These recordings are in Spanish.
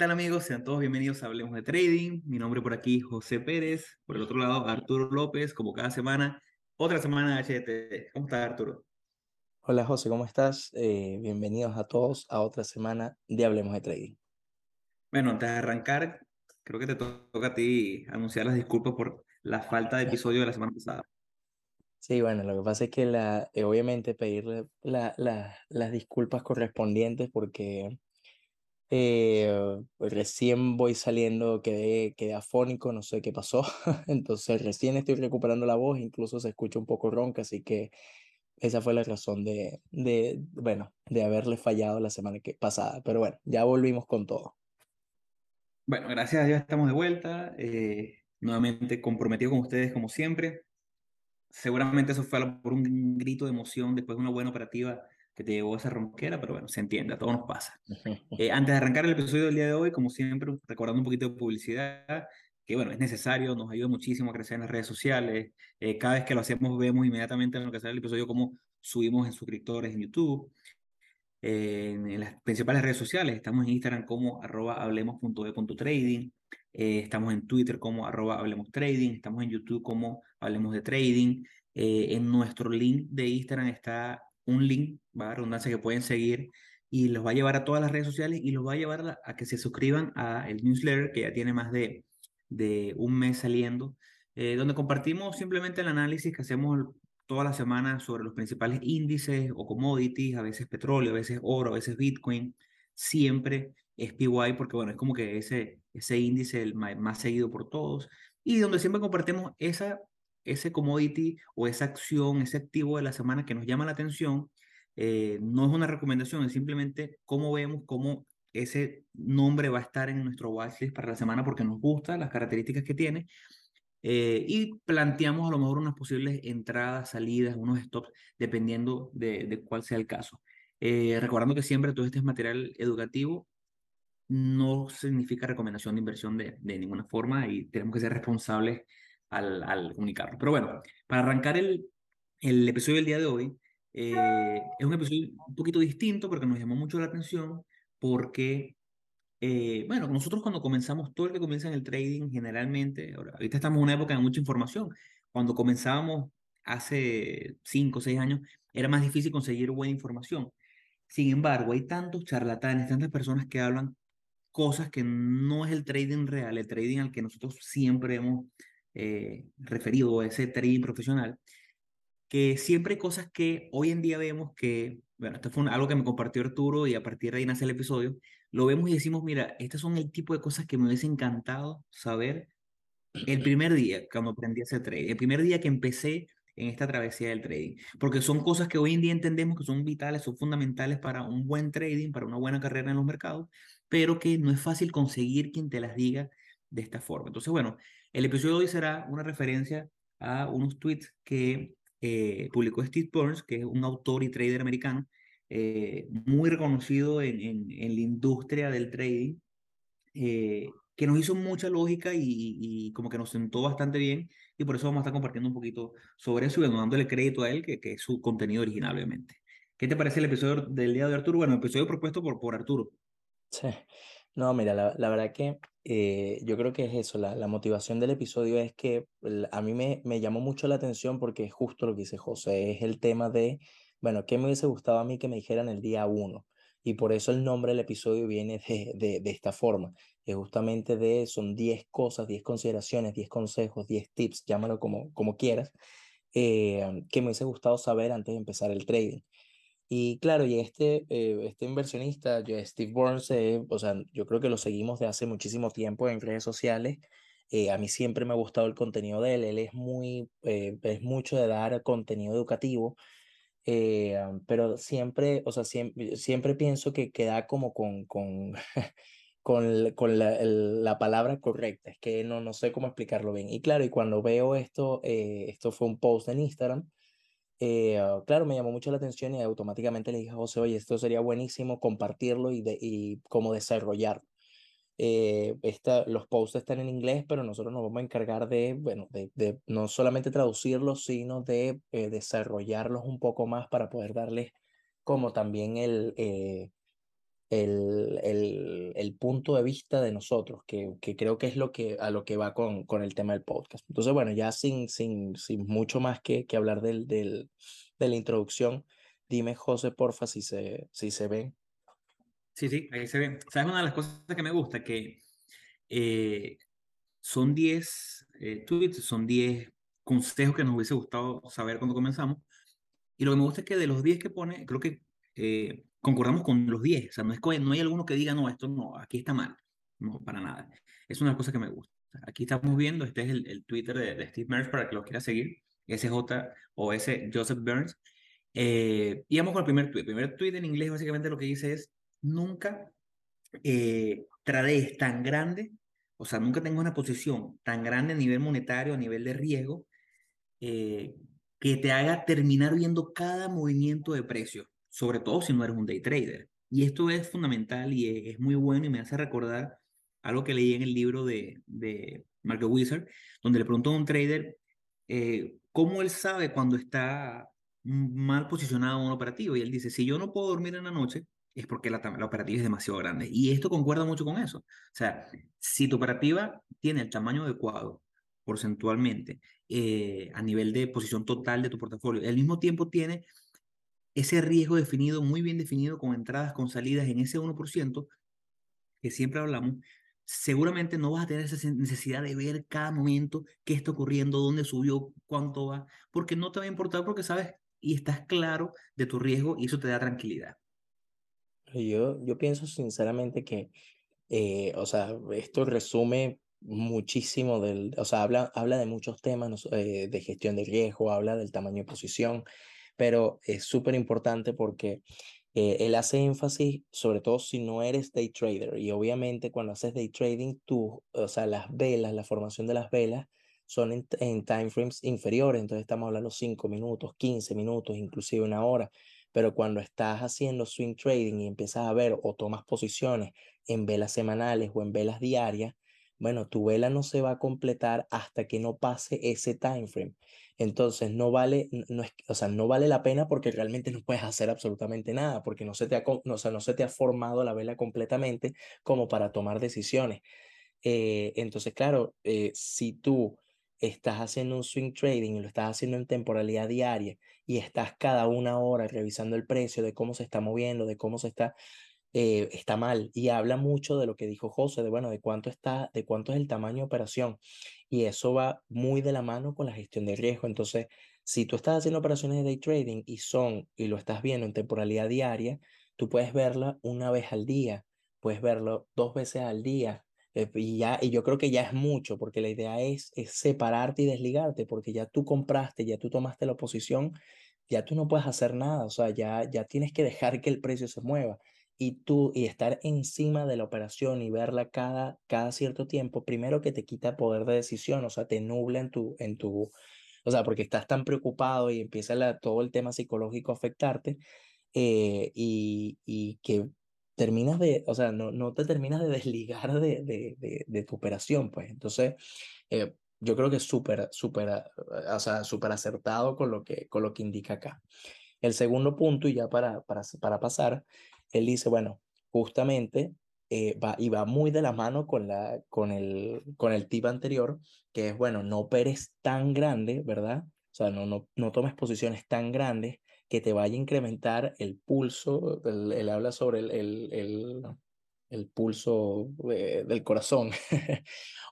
Hola, hola, ¿qué tal amigos? Sean todos bienvenidos a Hablemos de Trading. Mi nombre por aquí, José Pérez. Por el otro lado, Arturo López, como cada semana. Otra semana de HT. ¿Cómo estás, Arturo? Hola José, ¿cómo estás? Eh, bienvenidos a todos a otra semana de Hablemos de Trading. Bueno, antes de arrancar, creo que te toca a ti anunciar las disculpas por la falta de episodio de la semana pasada. Sí, bueno, lo que pasa es que la, eh, obviamente pedirle la, la, las disculpas correspondientes porque eh, recién voy saliendo, quedé, quedé afónico, no sé qué pasó, entonces recién estoy recuperando la voz, incluso se escucha un poco ronca, así que esa fue la razón de, de, bueno, de haberle fallado la semana que, pasada, pero bueno, ya volvimos con todo. Bueno, gracias a Dios estamos de vuelta, eh, nuevamente comprometido con ustedes como siempre. Seguramente eso fue por un grito de emoción después de una buena operativa que te llevó a esa ronquera, pero bueno, se entiende, a todos nos pasa. Eh, antes de arrancar el episodio del día de hoy, como siempre, recordando un poquito de publicidad, que bueno, es necesario, nos ayuda muchísimo a crecer en las redes sociales. Eh, cada vez que lo hacemos, vemos inmediatamente en lo que sale el episodio cómo subimos en suscriptores en YouTube. Eh, en las principales redes sociales, estamos en Instagram como arroba hablemos.de.trading, estamos en Twitter como arroba hablemos trading, estamos en YouTube como hablemos de trading. en nuestro link de Instagram está un link, va a redundancia, que pueden seguir y los va a llevar a todas las redes sociales y los va a llevar a, que se suscriban a el newsletter que ya tiene más de, de un mes saliendo, eh, donde compartimos simplemente el análisis que hacemos toda la semana sobre los principales índices o commodities, a veces petróleo, a veces oro, a veces Bitcoin, siempre SPY porque bueno, es como que ese, ese índice el más, más seguido por todos y donde siempre compartimos esa ese commodity o esa acción, ese activo de la semana que nos llama la atención, eh, no es una recomendación, es simplemente cómo vemos cómo ese nombre va a estar en nuestro watchlist para la semana porque nos gusta las características que tiene eh, y planteamos a lo mejor unas posibles entradas, salidas, unos stops, dependiendo de, de cuál sea el caso. Eh, recordando que siempre todo este es material educativo, no significa recomendación de inversión de, de ninguna forma y tenemos que ser responsables al, al comunicarlo. Pero bueno, para arrancar el, el episodio del día de hoy, eh, es un episodio un poquito distinto porque nos llamó mucho la atención porque, eh, bueno, nosotros cuando comenzamos, todo el que comienza en el trading generalmente, ahorita estamos en una época de mucha información, cuando comenzábamos hace 5 o 6 años, era más difícil conseguir buena información. Sin embargo, hay tantos charlatanes, tantas personas que hablan cosas que no es el trading real, el trading al que nosotros siempre hemos eh, referido a ese trading profesional, que siempre hay cosas que hoy en día vemos que, bueno, esto fue algo que me compartió Arturo y a partir de ahí nace el episodio, lo vemos y decimos, mira, estas son el tipo de cosas que me hubiese encantado saber el primer día cuando aprendí ese trading, el primer día que empecé en esta travesía del trading, porque son cosas que hoy en día entendemos que son vitales, son fundamentales para un buen trading, para una buena carrera en los mercados, pero que no es fácil conseguir quien te las diga de esta forma. Entonces, bueno, el episodio de hoy será una referencia a unos tweets que eh, publicó Steve Burns, que es un autor y trader americano, eh, muy reconocido en, en, la industria del trading, eh, que nos hizo mucha lógica y, y, como que nos sentó bastante bien, y por eso vamos a estar compartiendo un poquito sobre eso y dándole crédito a él, que, que es su contenido original, obviamente. ¿Qué te parece el episodio del día de Arturo? Bueno, el episodio propuesto por, por Arturo. Sí. No, mira, la, la verdad que eh, yo creo que es eso, la, la, motivación del episodio es que a mí me, me llamó mucho la atención porque es justo lo que dice José, es el tema de, bueno, ¿qué me hubiese gustado a mí que me dijeran el día uno? Y por eso el nombre del episodio viene de, de, de esta forma, es justamente de, son 10 cosas, 10 consideraciones, 10 consejos, 10 tips, llámalo como, como quieras, eh, que me hubiese gustado saber antes de empezar el trading. Y claro, y este, eh, este inversionista, Steve Burns, eh, o sea, yo creo que lo seguimos de hace muchísimo tiempo en redes sociales. Eh, a mí siempre me ha gustado el contenido de él. Él es muy, es mucho de dar contenido educativo, pero siempre, o sea, siempre, siempre pienso que queda como con, con, con, con la, la, palabra correcta. Es que no, no sé cómo explicarlo bien. Y claro, y cuando veo esto, esto fue un post en Instagram eh, ah, claro, me llamó mucho la atención y automáticamente le dije a José, oye, esto sería buenísimo compartirlo y, de, y cómo desarrollarlo. Eh, esta, los posts están en inglés, pero nosotros nos vamos a encargar de, bueno, de, de no solamente traducirlos, sino de eh, desarrollarlos un poco más para poder darles como también el, el, el, el, punto de vista de nosotros, que, que, creo que es lo que, a lo que va con, con el tema del podcast. Entonces, bueno, ya sin, sin, sin mucho más que, que hablar del, del, de la introducción, dime, José, porfa, si se, si se ven. Sí, sí, ahí se ve. ¿Sabes una de las cosas que me gusta? Que eh, son 10 eh, tweets, son 10 consejos que nos hubiese gustado saber cuando comenzamos. Y lo que me gusta es que de los 10 que pone, creo que eh, concordamos con los 10. O sea, no, es, no hay alguno que diga, no, esto no, aquí está mal. No, para nada. Es una cosa que me gusta. Aquí estamos viendo, este es el, Twitter de, Steve Merch para que lo quiera seguir. SJ o S. Joseph Burns. Eh, y vamos con el primer tweet. El primer tweet en inglés básicamente lo que dice es, nunca eh, tan grande, o sea, nunca tengo una posición tan grande a nivel monetario, a nivel de riesgo, eh, que te haga terminar viendo cada movimiento de precio, sobre todo si no eres un day trader. Y esto es fundamental y es, muy bueno y me hace recordar algo que leí en el libro de, de Marco Wizard, donde le preguntó a un trader eh, cómo él sabe cuando está mal posicionado un operativo. Y él dice, si yo no puedo dormir en la noche, es porque la, la, operativa es demasiado grande. Y esto concuerda mucho con eso. O sea, si tu operativa tiene el tamaño adecuado porcentualmente eh, a nivel de posición total de tu portafolio, al mismo tiempo tiene ese riesgo definido, muy bien definido, con entradas, con salidas en ese 1%, que siempre hablamos, seguramente no vas a tener esa necesidad de ver cada momento qué está ocurriendo, dónde subió, cuánto va, porque no te va a importar porque sabes y estás claro de tu riesgo y eso te da tranquilidad. Yo, yo pienso sinceramente que, eh, o sea, esto resume muchísimo del, o sea, habla, habla de muchos temas eh, de gestión de riesgo, habla del tamaño de posición, pero es súper importante porque eh, él hace énfasis, sobre todo si no eres day trader, y obviamente cuando haces day trading, tú, o sea, las velas, la formación de las velas son en, time frames inferiores, entonces estamos hablando 5 minutos, 15 minutos, inclusive una hora. Pero cuando estás haciendo swing trading y empiezas a ver o tomas posiciones en velas semanales o en velas diarias, bueno, tu vela no se va a completar hasta que no pase ese time frame. Entonces no vale, no es, o sea, no vale la pena porque realmente no puedes hacer absolutamente nada, porque no se te ha, o sea, no se te ha formado la vela completamente como para tomar decisiones. Eh, entonces, claro, eh, si tú estás haciendo un swing trading y lo estás haciendo en temporalidad diaria y estás cada una hora revisando el precio de cómo se está moviendo, de cómo se está, eh, está mal. Y habla mucho de lo que dijo José, de bueno, de cuánto está, de cuánto es el tamaño de operación. Y eso va muy de la mano con la gestión de riesgo. Entonces, si tú estás haciendo operaciones de day trading y son, y lo estás viendo en temporalidad diaria, tú puedes verla una vez al día, puedes verlo dos veces al día, eh, y, ya, y yo creo que ya es mucho, porque la idea es, separarte y desligarte, porque ya tú compraste, ya tú tomaste la posición, ya tú no puedes hacer nada, o sea, ya, ya tienes que dejar que el precio se mueva y tú y estar encima de la operación y verla cada, cada cierto tiempo, primero que te quita poder de decisión, o sea, te nubla en tu, en tu, o sea, porque estás tan preocupado y empieza la, todo el tema psicológico a afectarte eh, y, y que terminas de, o sea, no, no te terminas de desligar de, de, de, tu operación, pues. Entonces, eh, yo creo que es súper, súper, o sea, súper acertado con lo, que, con lo que indica acá. El segundo punto, y ya para, para, para pasar, él dice, bueno, justamente eh, va, y va muy de la mano con, la, con, el, con el tip anterior, que es, bueno, no operes tan grande, ¿verdad? O sea, no, no, no tomes posiciones tan grandes que te vaya a incrementar el pulso, él, habla sobre el, el, el, pulso del corazón,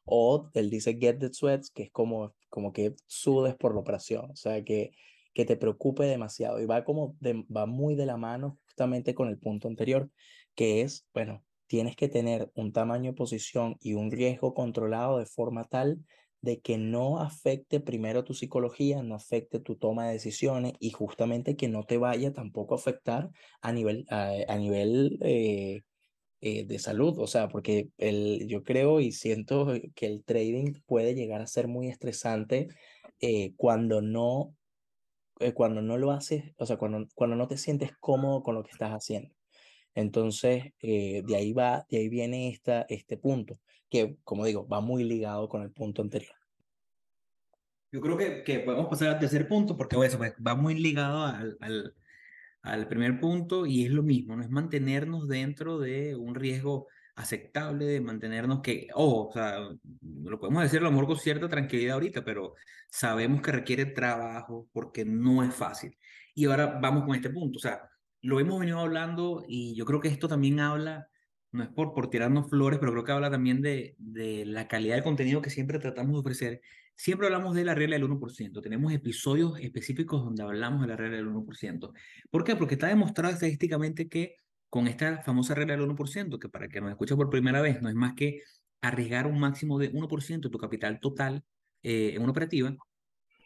o él dice get the sweats, que es como, como que sudes por la operación, o sea, que, que te preocupe demasiado y va, como va muy de la mano justamente con el punto anterior, que es, bueno, tienes que tener un tamaño de posición y un riesgo controlado de forma tal de que no afecte primero tu psicología, no afecte tu toma de decisiones y justamente que no te vaya tampoco a afectar a nivel, a, nivel eh, eh, de salud. O sea, porque el, yo creo y siento que el trading puede llegar a ser muy estresante eh, cuando no cuando no lo haces, o sea, cuando, cuando no te sientes cómodo con lo que estás haciendo. Entonces, de ahí va, de ahí viene esta, este punto que, como digo, va muy ligado con el punto anterior. Yo creo que, que podemos pasar al tercer punto porque eso pues, va muy ligado al, al, al primer punto y es lo mismo, no es mantenernos dentro de un riesgo aceptable, de mantenernos que, oh, o sea, lo podemos decir lo mejor con cierta tranquilidad ahorita, pero sabemos que requiere trabajo porque no es fácil. Y ahora vamos con este punto, o sea, lo hemos venido hablando y yo creo que esto también habla, no es por, por tirarnos flores, pero creo que habla también de, de la calidad de contenido que siempre tratamos de ofrecer. Siempre hablamos de la regla del 1%. Tenemos episodios específicos donde hablamos de la regla del 1%. ¿Por qué? Porque está demostrado estadísticamente que con esta famosa regla del 1%, que para que nos escuche por primera vez no es más que arriesgar un máximo de 1% de tu capital total eh, en una operativa,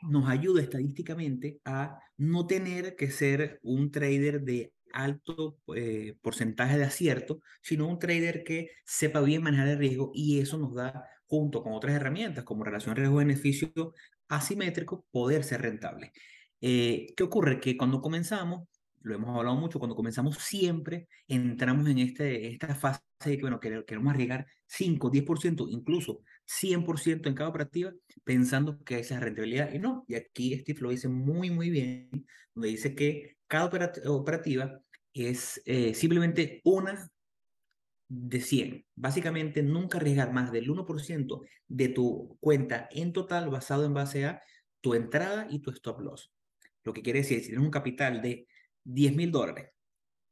nos ayuda estadísticamente a no tener que ser un trader de alto eh, porcentaje de acierto, sino un trader que sepa bien manejar el riesgo y eso nos da, junto con otras herramientas como relación riesgo-beneficio asimétrico, poder ser rentable. Eh, ¿Qué ocurre? Que cuando comenzamos, lo hemos hablado mucho, cuando comenzamos siempre entramos en este, esta fase de que, bueno, queremos arriesgar 5, 10%, incluso 100% en cada operativa, pensando que esa es rentabilidad. Y no, y aquí Steve lo dice muy, muy bien, donde dice que cada operativa es eh, simplemente una de 100. Básicamente, nunca arriesgar más del 1% de tu cuenta en total basado en base a tu entrada y tu stop loss. Lo que quiere decir, si tienes un capital de 10 mil dólares,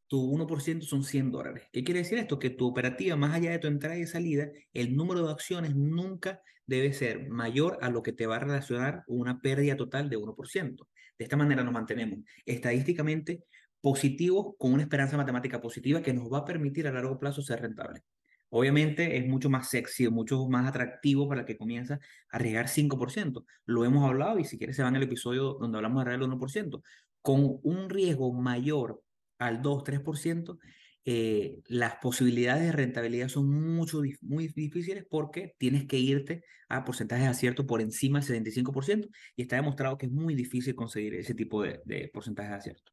tu 1% son 100 dólares. ¿Qué quiere decir esto? Que tu operativa, más allá de tu entrada y salida, el número de acciones nunca debe ser mayor a lo que te va a relacionar una pérdida total de 1%. De esta manera nos mantenemos estadísticamente positivos con una esperanza matemática positiva que nos va a permitir a largo plazo ser rentable. Obviamente es mucho más sexy, mucho más atractivo para que comienza a arriesgar 5%. Lo hemos hablado y si quieres se van al episodio donde hablamos de arriesgar el 1% con un riesgo mayor al 2-3%, eh, las posibilidades de rentabilidad son mucho, muy difíciles porque tienes que irte a porcentajes de acierto por encima del 75% y está demostrado que es muy difícil conseguir ese tipo de, de porcentajes de acierto.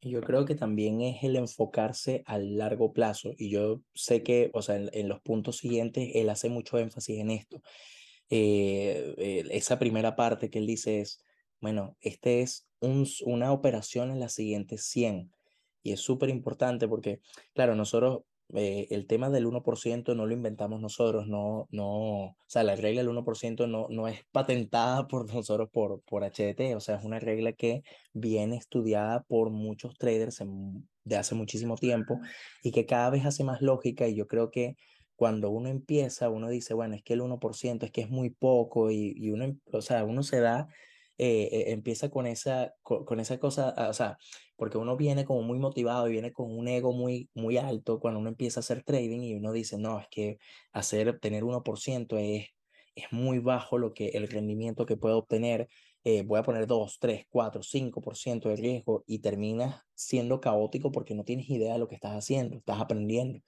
Yo creo que también es el enfocarse al largo plazo y yo sé que, o sea, en, los puntos siguientes él hace mucho énfasis en esto. Eh, eh, esa primera parte que él dice es, bueno, este es una operación en las siguientes 100. Y es súper importante porque, claro, nosotros, eh, el tema del 1% no lo inventamos nosotros, no, no, o sea, la regla del 1% no, no es patentada por nosotros por, por HDT, o sea, es una regla que viene estudiada por muchos traders de hace muchísimo tiempo y que cada vez hace más lógica y yo creo que cuando uno empieza, uno dice, bueno, es que el 1% es que es muy poco y, y uno, o sea, uno se da eh, eh, empieza con esa, con, esa cosa, ah, o sea, porque uno viene como muy motivado y viene con un ego muy, muy alto cuando uno empieza a hacer trading y uno dice, no, es que hacer, tener 1% es, es muy bajo lo que el rendimiento que puedo obtener. Eh, voy a poner 2, 3, 4, 5% de riesgo y terminas siendo caótico porque no tienes idea de lo que estás haciendo, estás aprendiendo.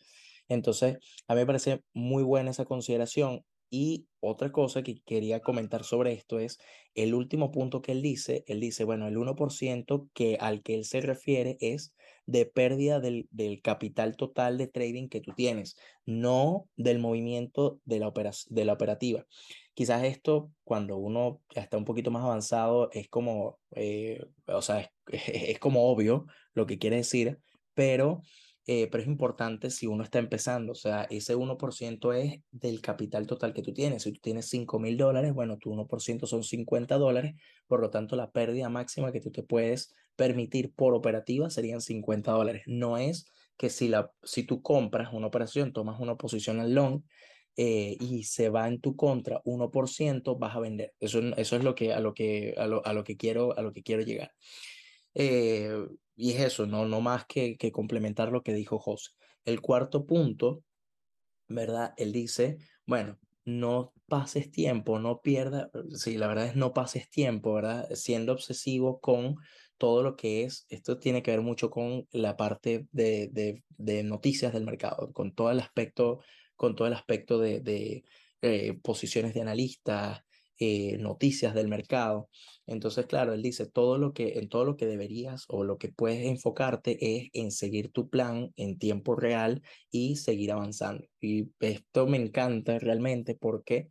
Entonces, a mí me parece muy buena esa consideración y otra cosa que quería comentar sobre esto es el último punto que él dice. Él dice, bueno, el 1% que, al que él se refiere es de pérdida del, del capital total de trading que tú tienes, no del movimiento de la, de la operativa. Quizás esto, cuando uno ya está un poquito más avanzado, es como, eh, o sea, es, es como obvio lo que quiere decir, pero eh, pero es importante si uno está empezando, o sea, ese 1% es del capital total que tú tienes. Si tú tienes 5 mil dólares, bueno, tu 1% son 50 dólares, por lo tanto la pérdida máxima que tú te puedes permitir por operativa serían 50 dólares. No es que si, la, si tú compras una operación, tomas una posición al long, eh, y se va en tu contra 1%, vas a vender. Eso, eso es lo que, a, lo que, a, lo, a, lo que quiero, a lo que quiero llegar. Eh, y es eso, no, no más que, complementar lo que dijo José. El cuarto punto, ¿verdad? Él dice, bueno, no pases tiempo, no pierdas, sí, la verdad es no pases tiempo, ¿verdad? Siendo obsesivo con todo lo que es, esto tiene que ver mucho con la parte de, de, noticias del mercado, con todo el aspecto, con todo el aspecto de, de eh, posiciones de analistas, eh, noticias del mercado. Entonces, claro, él dice, todo lo que, en todo lo que deberías o lo que puedes enfocarte es en seguir tu plan en tiempo real y seguir avanzando. Y esto me encanta realmente porque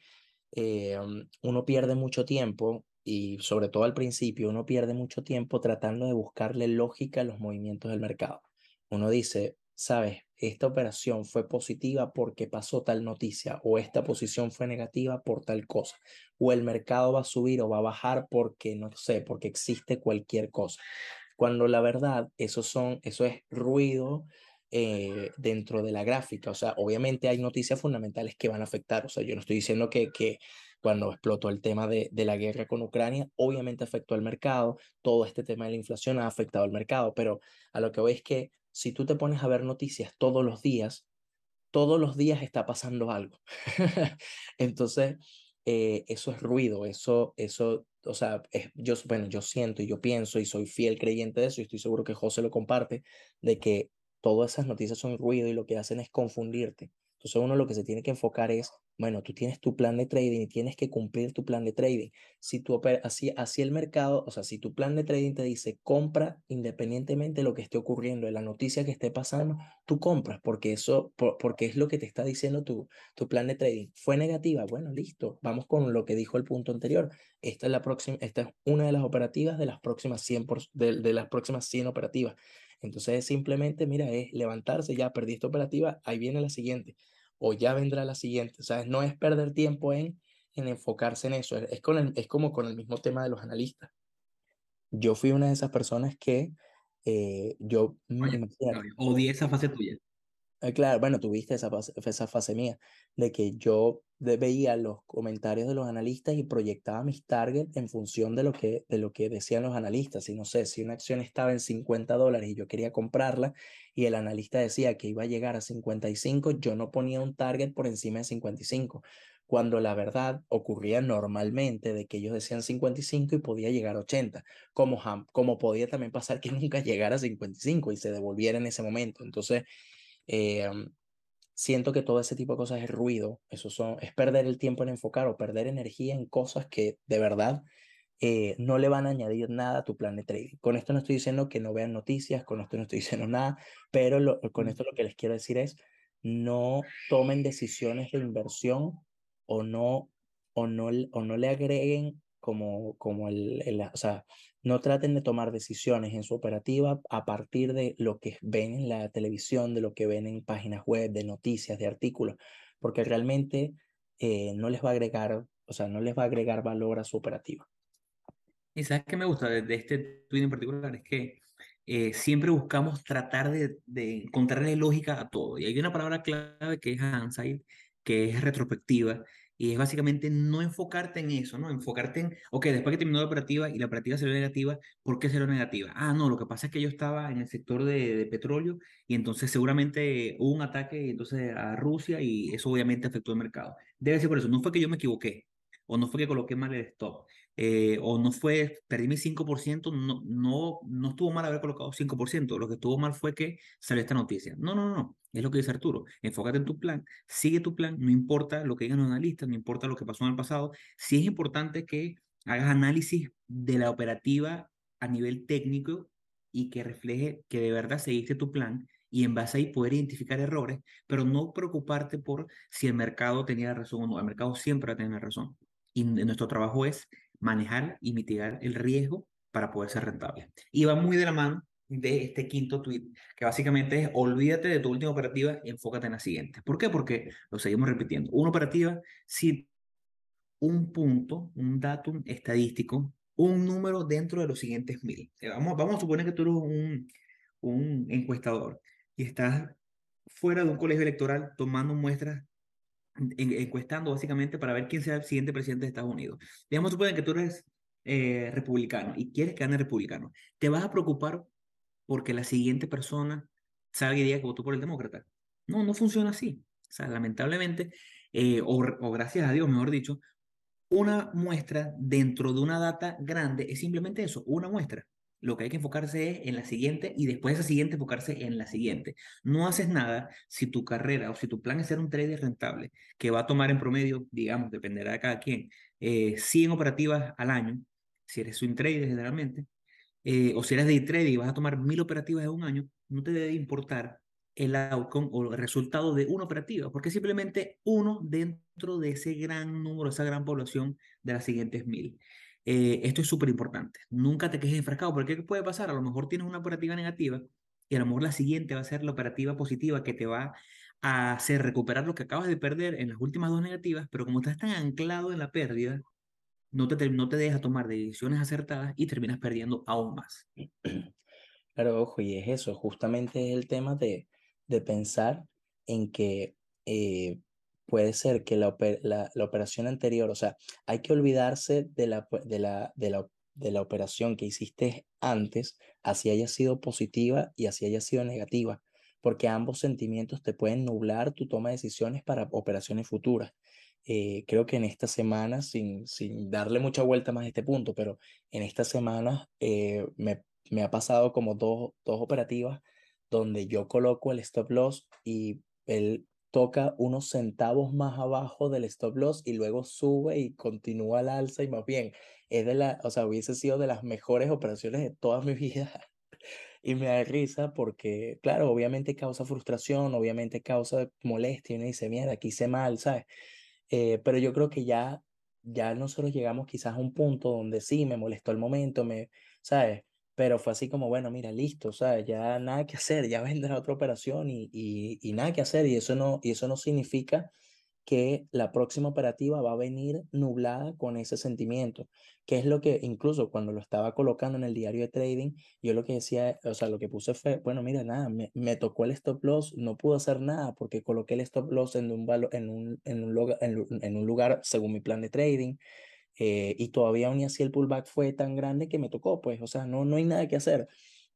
eh, uno pierde mucho tiempo y sobre todo al principio, uno pierde mucho tiempo tratando de buscarle lógica a los movimientos del mercado. Uno dice, sabes, esta operación fue positiva porque pasó tal noticia o esta posición fue negativa por tal cosa o el mercado va a subir o va a bajar porque no sé, porque existe cualquier cosa. Cuando la verdad eso son eso es ruido eh, dentro de la gráfica, o sea, obviamente hay noticias fundamentales que van a afectar, o sea, yo no estoy diciendo que que cuando explotó el tema de, de la guerra con Ucrania, obviamente afectó al mercado, todo este tema de la inflación ha afectado al mercado, pero a lo que voy es que si tú te pones a ver noticias todos los días, todos los días está pasando algo. Entonces, eh, eso es ruido, eso, eso, o sea, yo, bueno, yo siento y yo pienso y soy fiel creyente de eso y estoy seguro que José lo comparte, de que todas esas noticias son ruido y lo que hacen es confundirte. Entonces uno lo que se tiene que enfocar es, bueno, tú tienes tu plan de trading y tienes que cumplir tu plan de trading. Si tú así, así el mercado, o sea, si tu plan de trading te dice compra independientemente de lo que esté ocurriendo, de la noticia que esté pasando, tú compras porque eso, porque es lo que te está diciendo tu, tu plan de trading. ¿Fue negativa? Bueno, listo. Vamos con lo que dijo el punto anterior. Esta es la próxima, esta es una de las operativas de las próximas 100, de, de las próximas 100 operativas. Entonces simplemente, mira, es levantarse, ya perdí esta operativa, ahí viene la siguiente, o ya vendrá la siguiente, ¿sabes? No es perder tiempo en, en enfocarse en eso, es, con es como con el mismo tema de los analistas. Yo fui una de esas personas que eh, yo... Odié esa fase tuya. Eh, claro, bueno, tuviste esa fase, esa fase mía, de que yo veía los comentarios de los analistas y proyectaba mis targets en función de lo, que, de lo que decían los analistas. Y no sé, si una acción estaba en 50 dólares y yo quería comprarla y el analista decía que iba a llegar a 55, yo no ponía un target por encima de 55, cuando la verdad ocurría normalmente de que ellos decían 55 y podía llegar a 80, como, como podía también pasar que nunca llegara a 55 y se devolviera en ese momento. Entonces, eh, siento que todo ese tipo de cosas es ruido, eso son, es perder el tiempo en enfocar o perder energía en cosas que de verdad eh, no le van a añadir nada a tu plan de trading. Con esto no estoy diciendo que no vean noticias, con esto no estoy diciendo nada, pero con esto lo que les quiero decir es no tomen decisiones de inversión o no, o no, o no le agreguen como, como el, el, o sea, no traten de tomar decisiones en su operativa a partir de lo que ven en la televisión, de lo que ven en páginas web, de noticias, de artículos, porque realmente eh, no les va a agregar, o sea, no les va a agregar valor a su operativa. Y sabes qué me gusta de, este tweet en particular es que eh, siempre buscamos tratar de, de, encontrarle lógica a todo. Y hay una palabra clave que es hindsight, que es retrospectiva, y es básicamente no enfocarte en eso, ¿no? Enfocarte en, ok, después que terminó la operativa y la operativa salió negativa, ¿por qué salió negativa? Ah, no, lo que pasa es que yo estaba en el sector de, de petróleo y entonces seguramente hubo un ataque entonces a Rusia y eso obviamente afectó el mercado. Debe ser por eso, no fue que yo me equivoqué o no fue que coloqué mal el stop. Eh, o no fue, perdí mi 5%, no, no, no estuvo mal haber colocado 5%, lo que estuvo mal fue que salió esta noticia. No, no, no, es lo que dice Arturo, enfócate en tu plan, sigue tu plan, no importa lo que digan los analistas, no importa lo que pasó en el pasado, sí es importante que hagas análisis de la operativa a nivel técnico y que refleje que de verdad seguiste tu plan y en base a ahí poder identificar errores, pero no preocuparte por si el mercado tenía razón o no, el mercado siempre va a tener razón. Y nuestro trabajo es manejar y mitigar el riesgo para poder ser rentable. Y va muy de la mano de este quinto tweet, que básicamente es olvídate de tu última operativa y enfócate en la siguiente. ¿Por qué? Porque lo seguimos repitiendo. Una operativa, si un punto, un datum estadístico, un número dentro de los siguientes mil. Eh, vamos, vamos a suponer que tú eres un, un encuestador y estás fuera de un colegio electoral tomando muestras encuestando básicamente para ver quién será el siguiente presidente de Estados Unidos. Digamos, suponen que tú eres eh, republicano y quieres que gane republicano. ¿Te vas a preocupar porque la siguiente persona sabe que diga que votó por el demócrata? No, no funciona así. O sea, lamentablemente, eh, o gracias a Dios, mejor dicho, una muestra dentro de una data grande es simplemente eso, una muestra lo que hay que enfocarse es en la siguiente y después de esa siguiente enfocarse en la siguiente. No haces nada si tu carrera o si tu plan es ser un trader rentable, que va a tomar en promedio, digamos, dependerá de cada quien, eh, 100 operativas al año, si eres un trader generalmente, eh, o si eres day trader y vas a tomar 1000 operativas en un año, no te debe importar el outcome o el resultado de una operativa, porque simplemente uno dentro de ese gran número, esa gran población de las siguientes 1000. Eh, esto es súper importante. Nunca te quejes enfrascado, porque ¿qué puede pasar? A lo mejor tienes una operativa negativa y a lo mejor la siguiente va a ser la operativa positiva que te va a hacer recuperar lo que acabas de perder en las últimas dos negativas, pero como estás tan anclado en la pérdida, no te, no te deja tomar decisiones acertadas y terminas perdiendo aún más. Claro, ojo, y es eso, justamente es el tema de, de pensar en que eh, puede ser que la, la, operación anterior, o sea, hay que olvidarse de la, de la, de la, de la operación que hiciste antes, así haya sido positiva y así haya sido negativa, porque ambos sentimientos te pueden nublar tu toma de decisiones para operaciones futuras. Eh, creo que en esta semana, sin, sin darle mucha vuelta más a este punto, pero en esta semana eh, me, me ha pasado como dos, dos operativas donde yo coloco el stop loss y él toca unos centavos más abajo del stop loss y luego sube y continúa al alza y más bien es de la, o sea, hubiese sido de las mejores operaciones de toda mi vida. y me da risa porque, claro, obviamente causa frustración, obviamente causa molestia y uno dice, mierda, aquí hice mal, ¿sabes? Eh, pero yo creo que ya, ya nosotros llegamos quizás a un punto donde sí, me molestó el momento, me, ¿sabes? Pero fue así como, bueno, mira, listo, ¿sabes? Ya nada que hacer, ya vendrá otra operación y, y, y nada que hacer. Y eso no, y eso no significa que la próxima operativa va a venir nublada con ese sentimiento, que es lo que incluso cuando lo estaba colocando en el diario de trading, yo lo que decía, o sea, lo que puse fue, bueno, mira, nada, me, me tocó el stop loss, no pude hacer nada porque coloqué el stop loss en un, en un, en un, lugar, en, un lugar según mi plan de trading. Eh, y todavía aún así el pullback fue tan grande que me tocó, pues, o sea, no, no hay nada que hacer.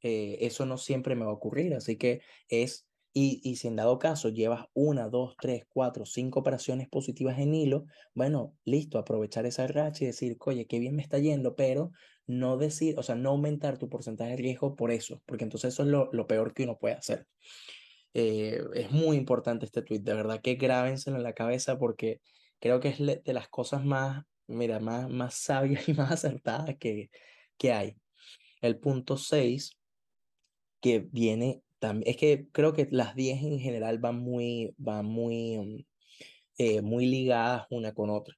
Eh, eso no siempre me va a ocurrir, así que es y, y si en dado caso llevas una, dos, tres, cuatro, cinco operaciones positivas en hilo, bueno, listo, aprovechar esa racha y decir, oye, qué bien me está yendo, pero no decir, o sea, no aumentar tu porcentaje de riesgo por eso, porque entonces eso es lo, lo peor que uno puede hacer. Eh, es muy importante este tweet, de verdad que grábenselo en la cabeza porque creo que es de las cosas más, mira, más, más sabias y más acertadas que, que hay. El punto 6, que viene es que creo que las 10 en general van muy, van muy, mm, eh, muy ligadas una con otra.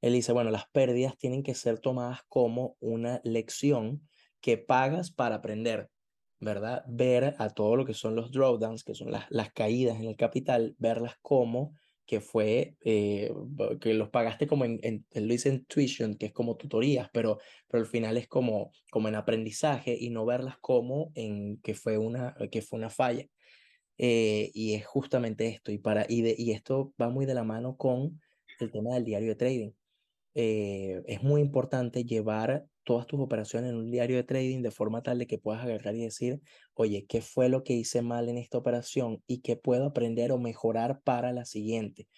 Él dice, bueno, las pérdidas tienen que ser tomadas como una lección que pagas para aprender, ¿verdad? Ver a todo lo que son los drawdowns, que son las, las caídas en el capital, verlas como que fue, eh, que los pagaste como en, en, él lo tuition, que es como tutorías, pero, pero al final es como, como en aprendizaje y no verlas como en que fue una, que fue una falla. Eh, y es justamente esto, y, para, y, de, y esto va muy de la mano con el tema del diario de trading. Eh, es muy importante llevar todas tus operaciones en un diario de trading de forma tal de que puedas agarrar y decir, oye, ¿qué fue lo que hice mal en esta operación y qué puedo aprender o mejorar para la siguiente?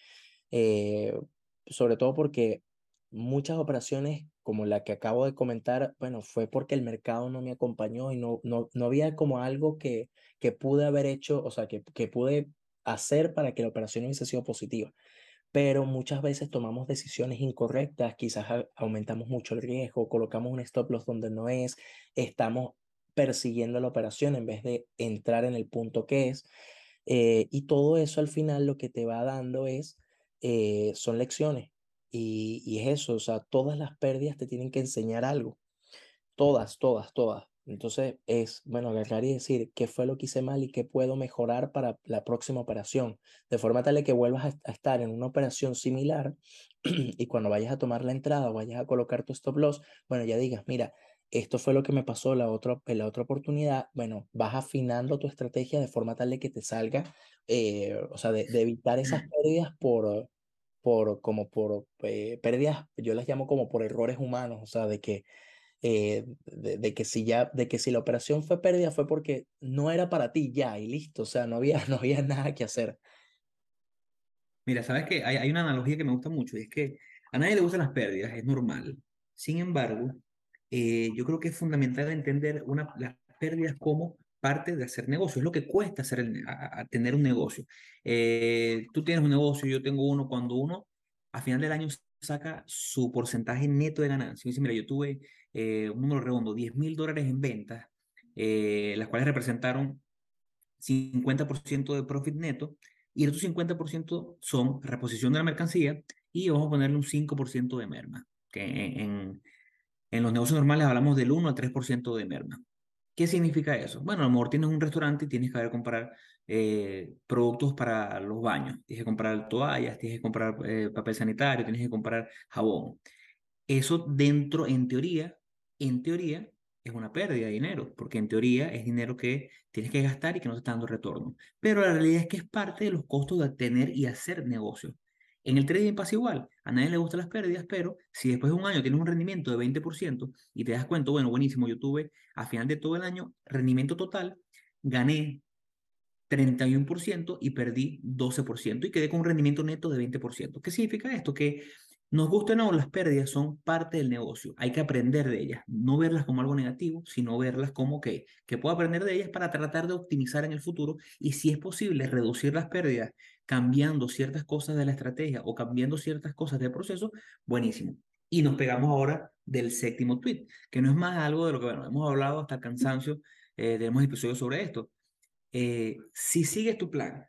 Eh, sobre todo porque muchas operaciones como la que acabo de comentar, bueno, fue porque el mercado no me acompañó y no, no, no había como algo que, que pude haber hecho, o sea, que, que pude hacer para que la operación hubiese sido positiva pero muchas veces tomamos decisiones incorrectas, quizás aumentamos mucho el riesgo, colocamos un stop loss donde no es, estamos persiguiendo la operación en vez de entrar en el punto que es. Eh, y todo eso al final lo que te va dando es, eh, son lecciones. Y, y es eso, o sea, todas las pérdidas te tienen que enseñar algo. Todas, todas, todas. Entonces es, bueno, agarrar y decir qué fue lo que hice mal y qué puedo mejorar para la próxima operación, de forma tal de que vuelvas a, estar en una operación similar y cuando vayas a tomar la entrada o vayas a colocar tu stop loss, bueno, ya digas, mira, esto fue lo que me pasó la otra, en la otra oportunidad, bueno, vas afinando tu estrategia de forma tal de que te salga, eh, o sea, de, evitar esas pérdidas por, por como por eh, pérdidas, yo las llamo como por errores humanos, o sea, de que eh, de, que si ya, de que si la operación fue pérdida fue porque no era para ti ya y listo, o sea, no había, no había nada que hacer. Mira, sabes que hay, hay una analogía que me gusta mucho y es que a nadie le gustan las pérdidas, es normal. Sin embargo, eh, yo creo que es fundamental entender una, las pérdidas como parte de hacer negocio, es lo que cuesta hacer a, tener un negocio. Eh, tú tienes un negocio, yo tengo uno, cuando uno a final del año saca su porcentaje neto de ganancia. Dice, mira, yo tuve eh, un número redondo, 10 mil dólares en ventas, eh, las cuales representaron 50% de profit neto, y el otro 50% son reposición de la mercancía, y vamos a ponerle un 5% de merma, que en, En los negocios normales hablamos del 1 al 3% de merma. ¿Qué significa eso? Bueno, a lo mejor tienes un restaurante y tienes que haber comprar eh, productos para los baños. Tienes que comprar toallas, tienes que comprar eh, papel sanitario, tienes que comprar jabón. Eso dentro, en teoría, en teoría, es una pérdida de dinero, porque en teoría es dinero que tienes que gastar y que no te está dando retorno. Pero la realidad es que es parte de los costos de tener y hacer negocio. En el trading pasa igual, a nadie le gustan las pérdidas, pero si después de un año tienes un rendimiento de 20% y te das cuenta, bueno, buenísimo, yo tuve a final de todo el año rendimiento total, gané 31% y perdí 12% y quedé con un rendimiento neto de 20%. ¿Qué significa esto? Que nos gusta o no, las pérdidas son parte del negocio. Hay que aprender de ellas, no verlas como algo negativo, sino verlas como que, que puedo aprender de ellas para tratar de optimizar en el futuro y si es posible reducir las pérdidas cambiando ciertas cosas de la estrategia o cambiando ciertas cosas del proceso, buenísimo. Y nos pegamos ahora del séptimo tweet, que no es más algo de lo que bueno, hemos hablado hasta cansancio, eh, tenemos episodios sobre esto. Eh, si sigues tu plan,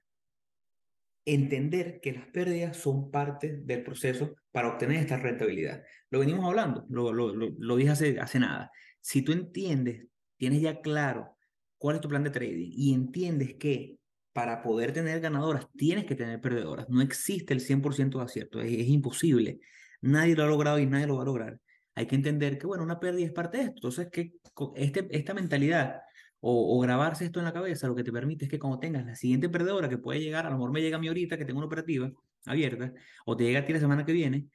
entender que las pérdidas son parte del proceso para obtener esta rentabilidad. Lo venimos hablando, lo, dije hace, hace nada. Si tú entiendes, tienes ya claro cuál es tu plan de trading y entiendes que para poder tener ganadoras tienes que tener perdedoras, no existe el 100% de acierto, es, imposible. Nadie lo ha logrado y nadie lo va a lograr. Hay que entender que, bueno, una pérdida es parte de esto. Entonces, que este, esta mentalidad o, grabarse esto en la cabeza, lo que te permite es que cuando tengas la siguiente perdedora que puede llegar, a lo mejor me llega a mí ahorita que tengo una operativa abierta, o te llega a ti la semana que viene,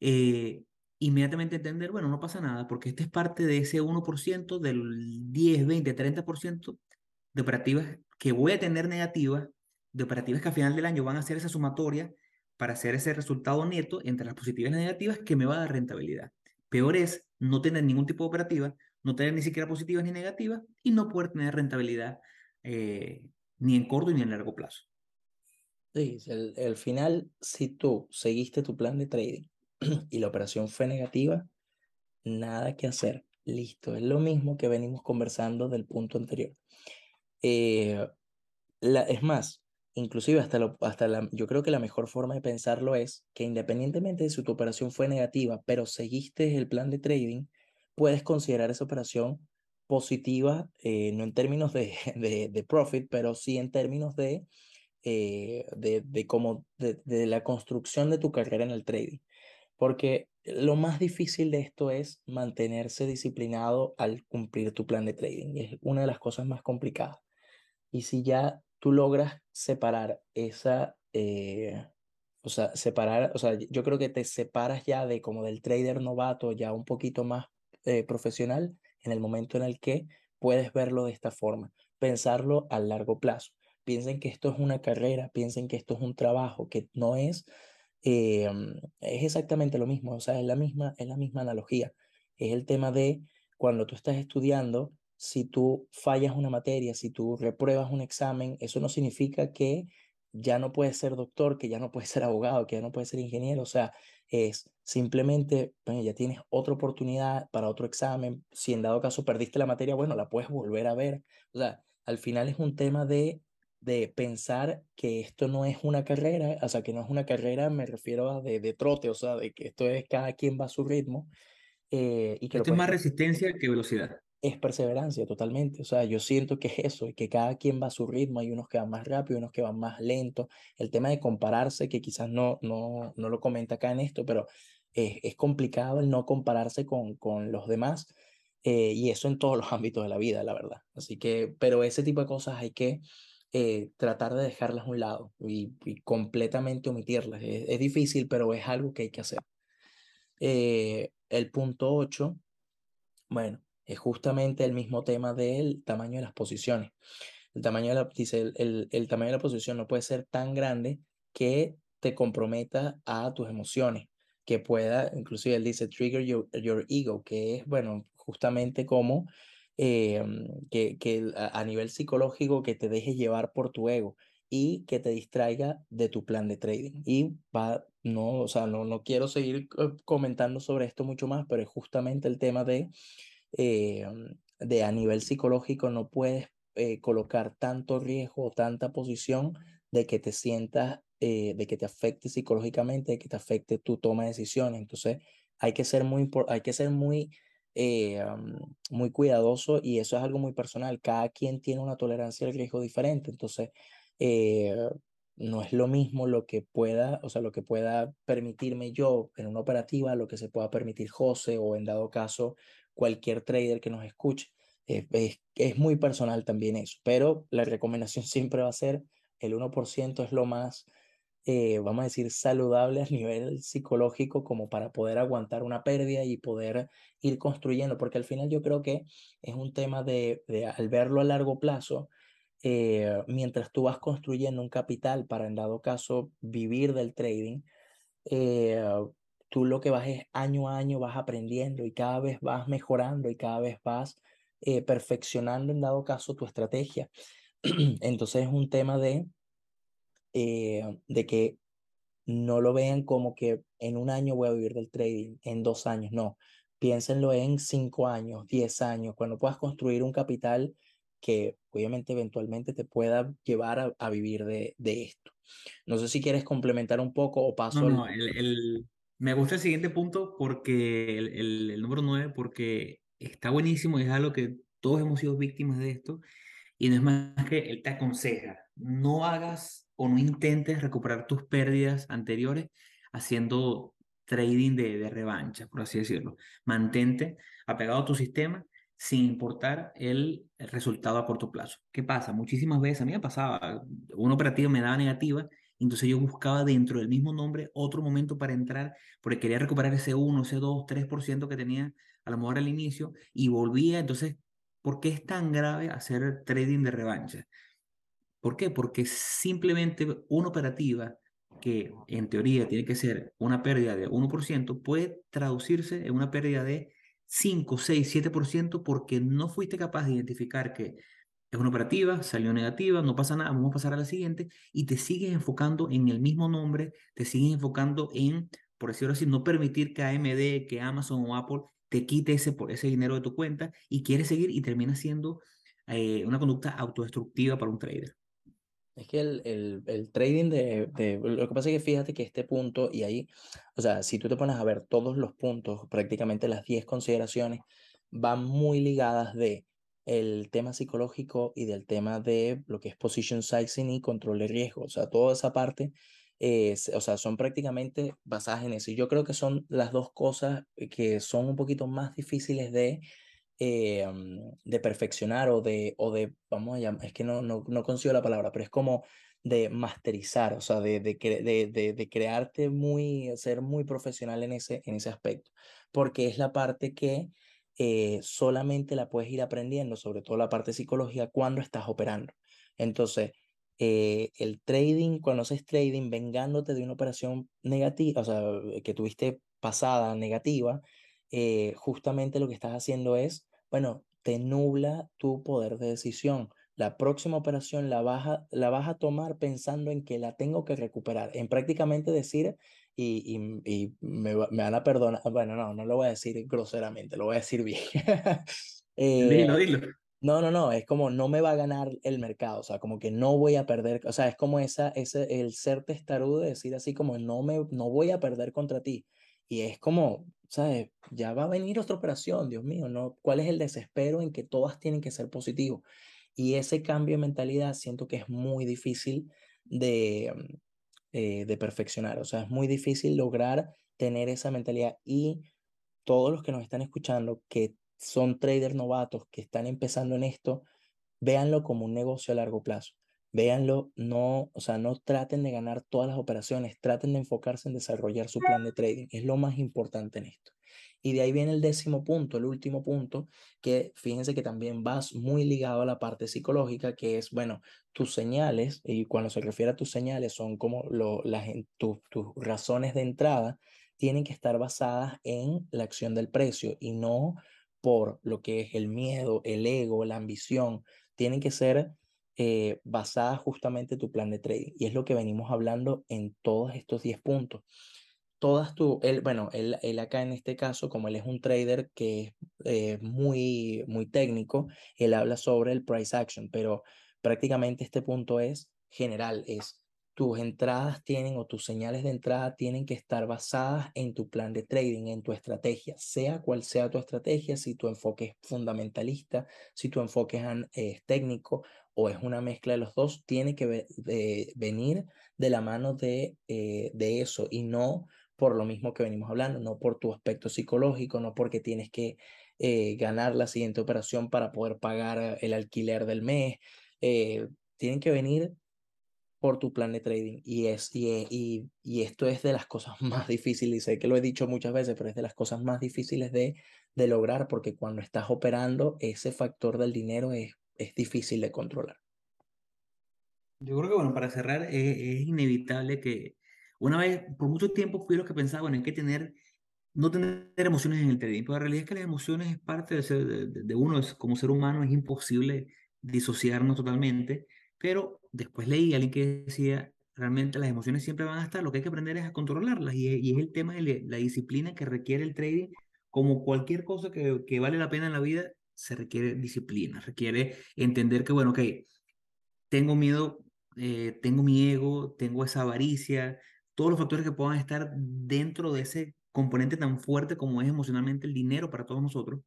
eh, inmediatamente entender, bueno, no pasa nada, porque este es parte de ese 1% del 10, 20, 30% de operativas que voy a tener negativas, de operativas que a final del año van a hacer esa sumatoria para hacer ese resultado neto entre las positivas y las negativas que me va a dar rentabilidad. Peor es no tener ningún tipo de operativa no tener ni siquiera positivas ni negativas y no poder tener rentabilidad eh, ni en corto ni en largo plazo. Sí, el, final, si tú seguiste tu plan de trading y la operación fue negativa, nada que hacer. Listo, es lo mismo que venimos conversando del punto anterior. Eh, la, es más, inclusive hasta, lo, hasta la, yo creo que la mejor forma de pensarlo es que independientemente de si tu operación fue negativa, pero seguiste el plan de trading, puedes considerar esa operación positiva, eh, no en términos de, de, profit, pero sí en términos de, eh, de, de, como de, de la construcción de tu carrera en el trading. Porque lo más difícil de esto es mantenerse disciplinado al cumplir tu plan de trading. Es una de las cosas más complicadas. Y si ya tú logras separar esa, eh, o sea, separar, o sea, yo creo que te separas ya de como del trader novato, ya un poquito más eh, profesional en el momento en el que puedes verlo de esta forma, pensarlo a largo plazo. Piensen que esto es una carrera, piensen que esto es un trabajo, que no es, eh, es exactamente lo mismo, o sea, es la misma, es la misma analogía. Es el tema de cuando tú estás estudiando, si tú fallas una materia, si tú repruebas un examen, eso no significa que ya no puedes ser doctor, que ya no puedes ser abogado, que ya no puedes ser ingeniero, o sea, es simplemente, bueno, ya tienes otra oportunidad para otro examen, si en dado caso perdiste la materia, bueno, la puedes volver a ver, o sea, al final es un tema de, de pensar que esto no es una carrera, o sea, que no es una carrera, me refiero a de, de trote, o sea, de que esto es cada quien va a su ritmo. Eh, y que esto es más resistencia que velocidad es perseverancia totalmente. O sea, yo siento que es eso, y que cada quien va a su ritmo, hay unos que van más rápido, unos que van más lento. El tema de compararse, que quizás no, no, no lo comenta acá en esto, pero es, es complicado el no compararse con, con los demás. Eh, y eso en todos los ámbitos de la vida, la verdad. Así que, pero ese tipo de cosas hay que eh, tratar de dejarlas a un lado y, completamente omitirlas. Es, es, difícil, pero es algo que hay que hacer. Eh, el punto 8, bueno, es justamente el mismo tema del tamaño de las posiciones. El tamaño de la, dice, el, el, tamaño de la posición no puede ser tan grande que te comprometa a tus emociones, que pueda, inclusive él dice, trigger your, your ego, que es, bueno, justamente como eh, que, que a, nivel psicológico que te dejes llevar por tu ego y que te distraiga de tu plan de trading. Y va, no, o sea, no, no quiero seguir comentando sobre esto mucho más, pero es justamente el tema de eh, de a nivel psicológico no puedes eh, colocar tanto riesgo o tanta posición de que te sientas, de que te afecte psicológicamente, de que te afecte tu toma de decisiones. Entonces, hay que ser muy, hay que ser muy eh, muy cuidadoso y eso es algo muy personal. Cada quien tiene una tolerancia al riesgo diferente, entonces eh, no es lo mismo lo que pueda, o sea, lo que pueda permitirme yo en una operativa, lo que se pueda permitir José o en dado caso cualquier trader que nos escuche. es, es muy personal también eso, pero la recomendación siempre va a ser el 1% es lo más eh, vamos a decir, saludable a nivel psicológico como para poder aguantar una pérdida y poder ir construyendo, porque al final yo creo que es un tema de, de al verlo a largo plazo, eh, mientras tú vas construyendo un capital para en dado caso vivir del trading, eh, tú lo que vas es año a año vas aprendiendo y cada vez vas mejorando y cada vez vas perfeccionando en dado caso tu estrategia. Entonces es un tema de eh, de que no lo vean como que en un año voy a vivir del trading, en dos años, no. Piénsenlo en cinco años, diez años, cuando puedas construir un capital que obviamente eventualmente te pueda llevar a, vivir de, de, esto. No sé si quieres complementar un poco o paso. No, no, el, me gusta el siguiente punto porque el, el, el número nueve, porque está buenísimo y es algo que todos hemos sido víctimas de esto. Y no es más que él te aconseja, no hagas o no intentes recuperar tus pérdidas anteriores haciendo trading de, revancha, por así decirlo. Mantente apegado a tu sistema sin importar el, resultado a corto plazo. ¿Qué pasa? Muchísimas veces a mí me pasaba, una operativa me daba negativa, entonces yo buscaba dentro del mismo nombre otro momento para entrar, porque quería recuperar ese 1, ese 2, 3% que tenía a lo mejor al inicio y volvía. Entonces, ¿por qué es tan grave hacer trading de revancha? ¿Por qué? Porque simplemente una operativa que en teoría tiene que ser una pérdida de 1%, puede traducirse en una pérdida de 5, 6, 7% porque no fuiste capaz de identificar que es una operativa, salió negativa, no pasa nada, vamos a pasar a la siguiente y te sigues enfocando en el mismo nombre, te sigues enfocando en, por decirlo así, no permitir que AMD, que Amazon o Apple te quite ese, ese dinero de tu cuenta y quieres seguir y termina siendo eh, una conducta autodestructiva para un trader. Es que el, el, el trading de, Lo que pasa es que fíjate que este punto, y ahí, o sea, si tú te pones a ver todos los puntos, prácticamente las 10 consideraciones, van muy ligadas de el tema psicológico y del tema de lo que es position sizing y control de riesgo. O sea, toda esa parte, es, o sea, son prácticamente basadas. Y yo creo que son las dos cosas que son un poquito más difíciles de eh, de perfeccionar o de, o de, vamos a llamar, es que no, no, no consigo la palabra, pero es como de masterizar, o sea, de, de, de, de, crearte muy, ser muy profesional en ese, en ese aspecto, porque es la parte que eh, solamente la puedes ir aprendiendo, sobre todo la parte psicológica, cuando estás operando. Entonces, eh, el trading, cuando haces trading vengándote de una operación negativa, o sea, que tuviste pasada negativa, justamente lo que estás haciendo es bueno, te nubla tu poder de decisión. La próxima operación la vas a, la vas a tomar pensando en que la tengo que recuperar, en prácticamente decir, y, y, me, me, van a perdonar, bueno, no, no lo voy a decir groseramente, lo voy a decir bien. eh, dilo, dilo. No, no, no, es como no me va a ganar el mercado, o sea, como que no voy a perder, o sea, es como esa, ese, el ser testarudo de decir así como no me, no voy a perder contra ti. Y es como, ¿sabes? Ya va a venir otra operación, Dios mío, ¿no? ¿Cuál es el desespero en que todas tienen que ser positivos? Y ese cambio de mentalidad siento que es muy difícil de, mm, eh, de perfeccionar, o sea, es muy difícil lograr tener esa mentalidad y todos los que nos están escuchando, que son traders novatos, que están empezando en esto, véanlo como un negocio a largo plazo. Véanlo, no, o sea, no traten de ganar todas las operaciones, traten de enfocarse en desarrollar su plan de trading. Es lo más importante en esto. Y de ahí viene el décimo punto, el último punto, que fíjense que también vas muy ligado a la parte psicológica, que es, bueno, tus señales, y cuando se refiere a tus señales, son como lo, las, tus razones de entrada, tienen que estar basadas en la acción del precio y no por lo que es el miedo, el ego, la ambición. Tienen que ser eh, basada justamente tu plan de trading. Y es lo que venimos hablando en todos estos 10 puntos. Todas tu, él, bueno, él, él, acá en este caso, como él es un trader que es eh, muy, muy técnico, él habla sobre el price action, pero prácticamente este punto es general, es tus entradas tienen o tus señales de entrada tienen que estar basadas en tu plan de trading, en tu estrategia, sea cual sea tu estrategia, si tu enfoque es fundamentalista, si tu enfoque es, técnico o es una mezcla de los dos, tiene que venir de la mano de, eh, de eso y no por lo mismo que venimos hablando, no por tu aspecto psicológico, no porque tienes que eh, ganar la siguiente operación para poder pagar el alquiler del mes. Eh, tienen que venir por tu plan de trading. Y, es, y, y, y, esto es de las cosas más difíciles, y sé que lo he dicho muchas veces, pero es de las cosas más difíciles de, de lograr porque cuando estás operando, ese factor del dinero es, es difícil de controlar. Yo creo que, bueno, para cerrar, es, es inevitable que una vez, por mucho tiempo fui lo que pensaba, bueno, hay que tener, no tener emociones en el trading, pero la realidad es que las emociones es parte de, ser, de, de uno como ser humano, es imposible disociarnos totalmente, pero después leí a alguien que decía, realmente las emociones siempre van a estar, lo que hay que aprender es a controlarlas y, y es el tema de la disciplina que requiere el trading, como cualquier cosa que, que vale la pena en la vida, se requiere disciplina, requiere entender que, bueno, ok, tengo miedo, eh, tengo mi ego, tengo esa avaricia, todos los factores que puedan estar dentro de ese componente tan fuerte como es emocionalmente el dinero para todos nosotros,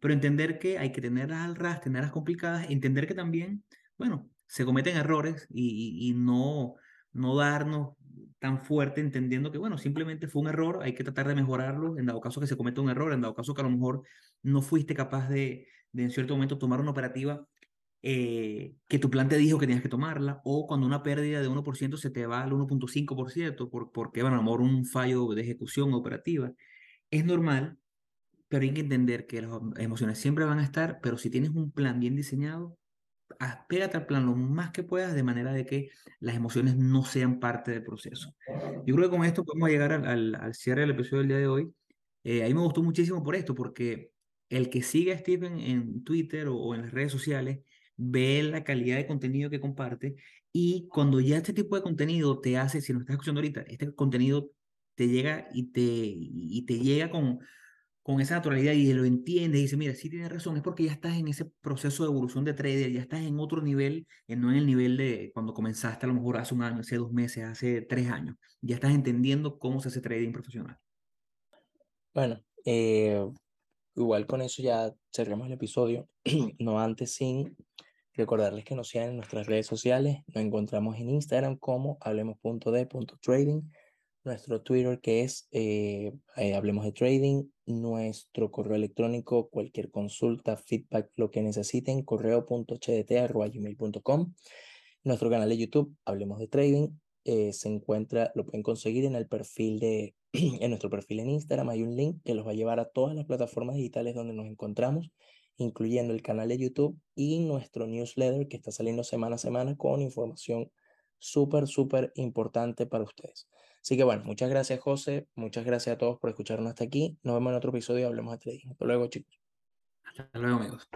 pero entender que hay que tenerlas al ras, tenerlas complicadas, entender que también, bueno, se cometen errores y, y, no, no darnos tan fuerte entendiendo que, bueno, simplemente fue un error, hay que tratar de mejorarlo, en dado caso que se cometa un error, en dado caso que a lo mejor no fuiste capaz de, de en cierto momento tomar una operativa eh, que tu plan te dijo que tenías que tomarla, o cuando una pérdida de 1% se te va al 1.5%, por, porque, bueno, a mejor un fallo de ejecución operativa, es normal, pero hay que entender que las emociones siempre van a estar, pero si tienes un plan bien diseñado, pégate al plan lo más que puedas de manera de que las emociones no sean parte del proceso. Yo creo que con esto podemos llegar al, al, cierre del episodio del día de hoy. Eh, a mí me gustó muchísimo por esto, porque el que sigue a Stephen en Twitter o, en las redes sociales ve la calidad de contenido que comparte y cuando ya este tipo de contenido te hace, si no estás escuchando ahorita, este contenido te llega y te, y te llega con, con esa naturalidad y lo entiende y dice, mira, sí tienes razón, es porque ya estás en ese proceso de evolución de trader, ya estás en otro nivel, no en el nivel de cuando comenzaste a lo mejor hace un año, hace dos meses, hace tres años, ya estás entendiendo cómo se hace trading profesional. Bueno, eh, igual con eso ya cerramos el episodio, no antes sin recordarles que nos sigan en nuestras redes sociales, nos encontramos en Instagram como hablemos.de.trading, nuestro Twitter que es eh, eh, Hablemos de Trading, nuestro correo electrónico, cualquier consulta, feedback, lo que necesiten, correo.hdt.gmail.com. Nuestro canal de YouTube, Hablemos de Trading, eh, se encuentra, lo pueden conseguir en el perfil de, en nuestro perfil en Instagram, hay un link que los va a llevar a todas las plataformas digitales donde nos encontramos, incluyendo el canal de YouTube y nuestro newsletter que está saliendo semana a semana con información súper, súper importante para ustedes. Así que bueno, muchas gracias José, muchas gracias a todos por escucharnos hasta aquí. Nos vemos en otro episodio y Hablemos de Trading. Hasta luego chicos. Hasta luego amigos.